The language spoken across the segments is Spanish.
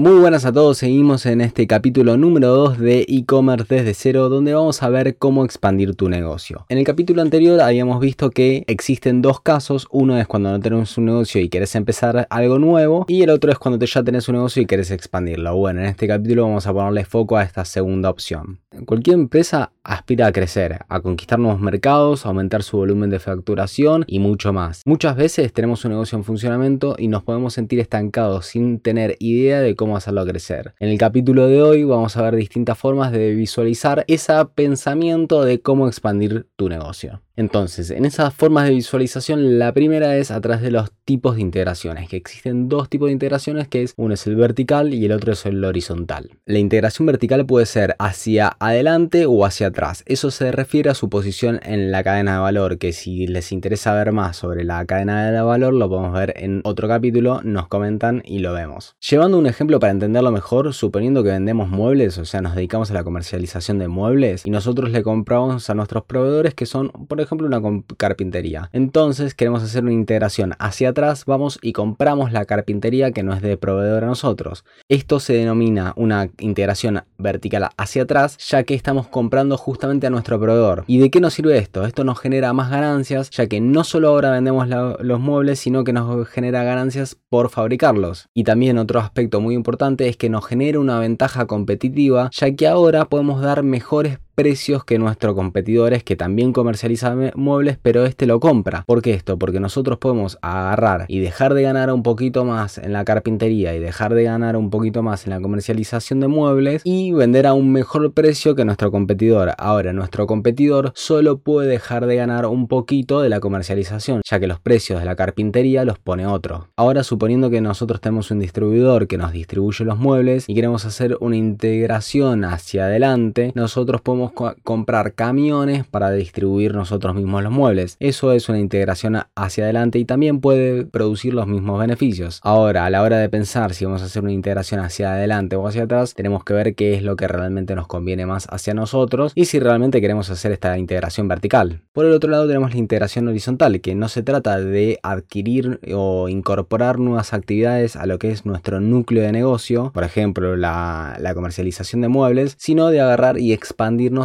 Muy buenas a todos, seguimos en este capítulo número 2 de e-commerce desde cero donde vamos a ver cómo expandir tu negocio. En el capítulo anterior habíamos visto que existen dos casos, uno es cuando no tenemos un negocio y quieres empezar algo nuevo y el otro es cuando ya tenés un negocio y quieres expandirlo. Bueno, en este capítulo vamos a ponerle foco a esta segunda opción. Cualquier empresa aspira a crecer, a conquistar nuevos mercados, a aumentar su volumen de facturación y mucho más. Muchas veces tenemos un negocio en funcionamiento y nos podemos sentir estancados sin tener idea de cómo hacerlo crecer. En el capítulo de hoy vamos a ver distintas formas de visualizar ese pensamiento de cómo expandir tu negocio. Entonces, en esas formas de visualización, la primera es a través de los tipos de integraciones, que existen dos tipos de integraciones, que es uno es el vertical y el otro es el horizontal. La integración vertical puede ser hacia adelante o hacia atrás. Eso se refiere a su posición en la cadena de valor, que si les interesa ver más sobre la cadena de valor, lo podemos ver en otro capítulo, nos comentan y lo vemos. Llevando un ejemplo para entenderlo mejor, suponiendo que vendemos muebles, o sea, nos dedicamos a la comercialización de muebles y nosotros le compramos a nuestros proveedores que son, por ejemplo, ejemplo una carpintería. Entonces queremos hacer una integración hacia atrás, vamos y compramos la carpintería que no es de proveedor a nosotros. Esto se denomina una integración vertical hacia atrás, ya que estamos comprando justamente a nuestro proveedor. ¿Y de qué nos sirve esto? Esto nos genera más ganancias, ya que no solo ahora vendemos los muebles, sino que nos genera ganancias por fabricarlos. Y también otro aspecto muy importante es que nos genera una ventaja competitiva, ya que ahora podemos dar mejores precios que nuestros competidores que también comercializan muebles, pero este lo compra. ¿Por qué esto? Porque nosotros podemos agarrar y dejar de ganar un poquito más en la carpintería y dejar de ganar un poquito más en la comercialización de muebles y vender a un mejor precio que nuestro competidor. Ahora, nuestro competidor solo puede dejar de ganar un poquito de la comercialización, ya que los precios de la carpintería los pone otro. Ahora, suponiendo que nosotros tenemos un distribuidor que nos distribuye los muebles y queremos hacer una integración hacia adelante, nosotros podemos comprar camiones para distribuir nosotros mismos los muebles. Eso es una integración hacia adelante y también puede producir los mismos beneficios. Ahora, a la hora de pensar si vamos a hacer una integración hacia adelante o hacia atrás, tenemos que ver qué es lo que realmente nos conviene más hacia nosotros y si realmente queremos hacer esta integración vertical. Por el otro lado tenemos la integración horizontal, que no se trata de adquirir o incorporar nuevas actividades a lo que es nuestro núcleo de negocio, por ejemplo la, comercialización de muebles, sino de agarrar y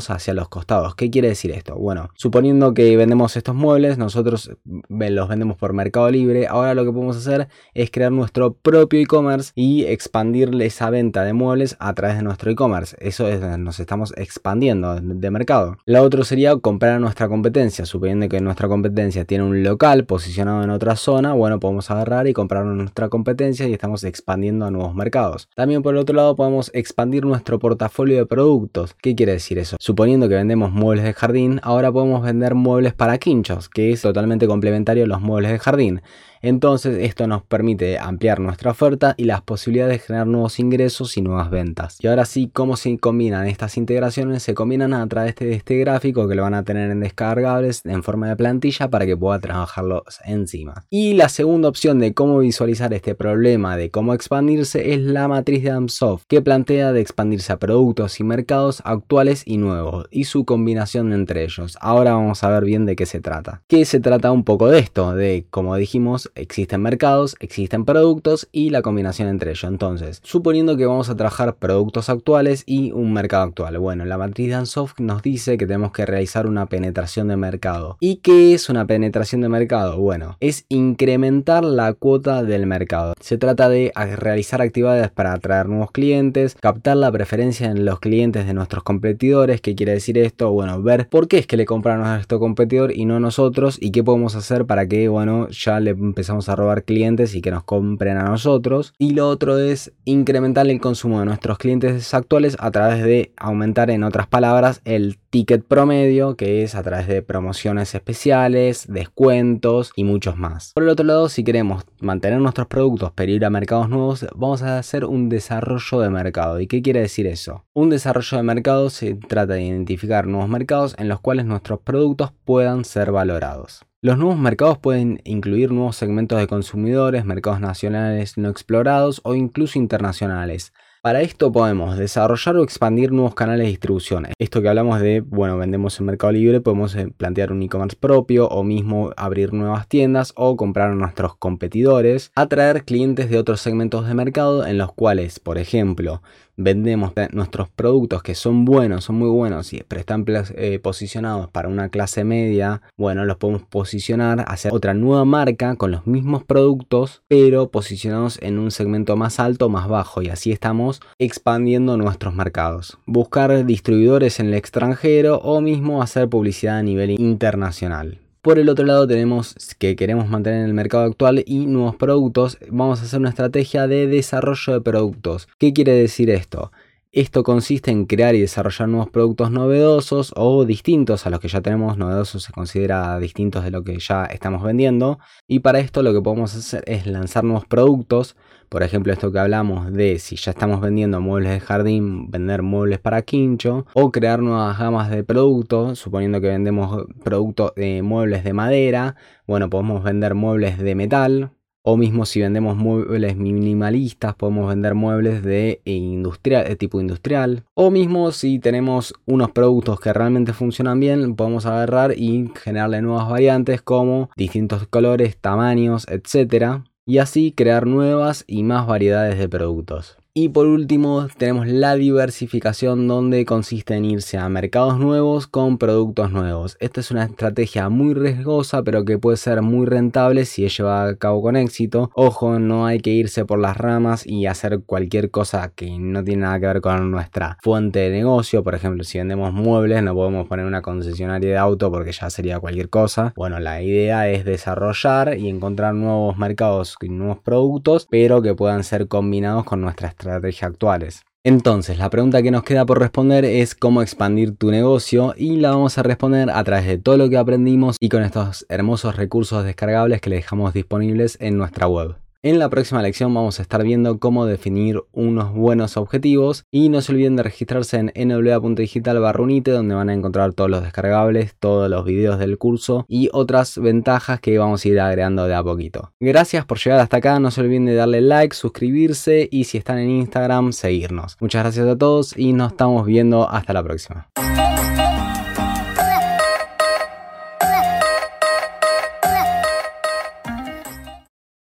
hacia los costados. ¿Qué quiere decir esto? Bueno, suponiendo que vendemos estos muebles, nosotros los vendemos por Mercado Libre, ahora lo que podemos hacer es crear nuestro propio e-commerce y expandirle esa venta de muebles a través de nuestro e-commerce. Eso es, nos estamos expandiendo de mercado. La otra sería comprar a nuestra competencia, suponiendo que nuestra competencia tiene un local posicionado en otra zona, bueno, podemos agarrar y comprar nuestra competencia y estamos expandiendo a nuevos mercados. También por el otro lado podemos expandir nuestro portafolio de productos. ¿Qué quiere decir eso? Suponiendo que vendemos muebles de jardín, ahora podemos vender muebles para quinchos, que es totalmente complementario a los muebles de jardín. Entonces esto nos permite ampliar nuestra oferta y las posibilidades de generar nuevos ingresos y nuevas ventas. Y ahora sí, ¿cómo se combinan estas integraciones? Se combinan a través de este gráfico que lo van a tener en descargables en forma de plantilla para que pueda trabajarlos encima. Y la segunda opción de cómo visualizar este problema de cómo expandirse es la matriz de Amsoft que plantea de expandirse a productos y mercados actuales y nuevos y su combinación entre ellos. Ahora vamos a ver bien de qué se trata. Que se trata un poco de esto, de como dijimos, existen mercados, existen productos y la combinación entre ellos. Entonces, suponiendo que vamos a trabajar productos actuales y un mercado actual. Bueno, la matriz de Ansoft nos dice que tenemos que realizar una penetración de mercado. ¿Y qué es una penetración de mercado? Bueno, es incrementar la cuota del mercado. Se trata de realizar actividades para atraer nuevos clientes, captar la preferencia en los clientes de nuestros competidores. ¿Qué quiere decir esto? Bueno, ver por qué es que le compraron a nuestro competidor y no nosotros y qué podemos hacer para que, bueno, ya le empecemos empezamos a robar clientes y que nos compren a nosotros. Y lo otro es incrementar el consumo de nuestros clientes actuales a través de aumentar, en otras palabras, el ticket promedio, que es a través de promociones especiales, descuentos y muchos más. Por el otro lado, si queremos mantener nuestros productos pero ir a mercados nuevos, vamos a hacer un desarrollo de mercado. ¿Y qué quiere decir eso? Un desarrollo de mercado se trata de identificar nuevos mercados en los cuales nuestros productos puedan ser valorados. Los nuevos mercados pueden incluir nuevos segmentos de consumidores, mercados nacionales no explorados o incluso internacionales. Para esto podemos desarrollar o expandir nuevos canales de distribución. Esto que hablamos de, bueno, vendemos en Mercado Libre, podemos eh, plantear un e-commerce propio o mismo abrir nuevas tiendas o comprar a nuestros competidores, atraer clientes de otros segmentos de mercado en los cuales, por ejemplo, vendemos nuestros productos que son buenos, son muy buenos, pero están eh, posicionados para una clase media, bueno, los podemos posicionar, hacer otra nueva marca con los mismos productos, pero posicionados en un segmento más alto más bajo, y así estamos expandiendo nuestros mercados. Buscar distribuidores en el extranjero o mismo hacer publicidad a nivel internacional. Por el otro lado tenemos que queremos mantener en el mercado actual y nuevos productos. Vamos a hacer una estrategia de desarrollo de productos. ¿Qué quiere decir esto? Esto consiste en crear y desarrollar nuevos productos novedosos o distintos a los que ya tenemos. Novedosos se considera distintos de lo que ya estamos vendiendo. Y para esto lo que podemos hacer es lanzar nuevos productos por ejemplo, esto que hablamos de si ya estamos vendiendo muebles de jardín, vender muebles para quincho o crear nuevas gamas de productos, suponiendo que vendemos productos de muebles de madera, bueno, podemos vender muebles de metal, o mismo si vendemos muebles minimalistas, podemos vender muebles de, industrial, de tipo industrial. O mismo si tenemos unos productos que realmente funcionan bien, podemos agarrar y generarle nuevas variantes como distintos colores, tamaños, etc y así crear nuevas y más variedades de productos. Y por último tenemos la diversificación donde consiste en irse a mercados nuevos con productos nuevos. Esta es una estrategia muy riesgosa pero que puede ser muy rentable si es llevada a cabo con éxito. Ojo, no hay que irse por las ramas y hacer cualquier cosa que no tiene nada que ver con nuestra fuente de negocio. Por ejemplo, si vendemos muebles no podemos poner una concesionaria de auto porque ya sería cualquier cosa. Bueno, la idea es desarrollar y encontrar nuevos mercados y nuevos productos pero que puedan ser combinados con nuestra estrategia estrategias actuales. Entonces, la pregunta que nos queda por responder es cómo expandir tu negocio y la vamos a responder a través de todo lo que aprendimos y con estos hermosos recursos descargables que le dejamos disponibles en nuestra web. En la próxima lección vamos a estar viendo cómo definir unos buenos objetivos y no se olviden de registrarse en nwa.digital barrunite donde van a encontrar todos los descargables, todos los videos del curso y otras ventajas que vamos a ir agregando de a poquito. Gracias por llegar hasta acá, no se olviden de darle like, suscribirse y si están en Instagram seguirnos. Muchas gracias a todos y nos estamos viendo hasta la próxima.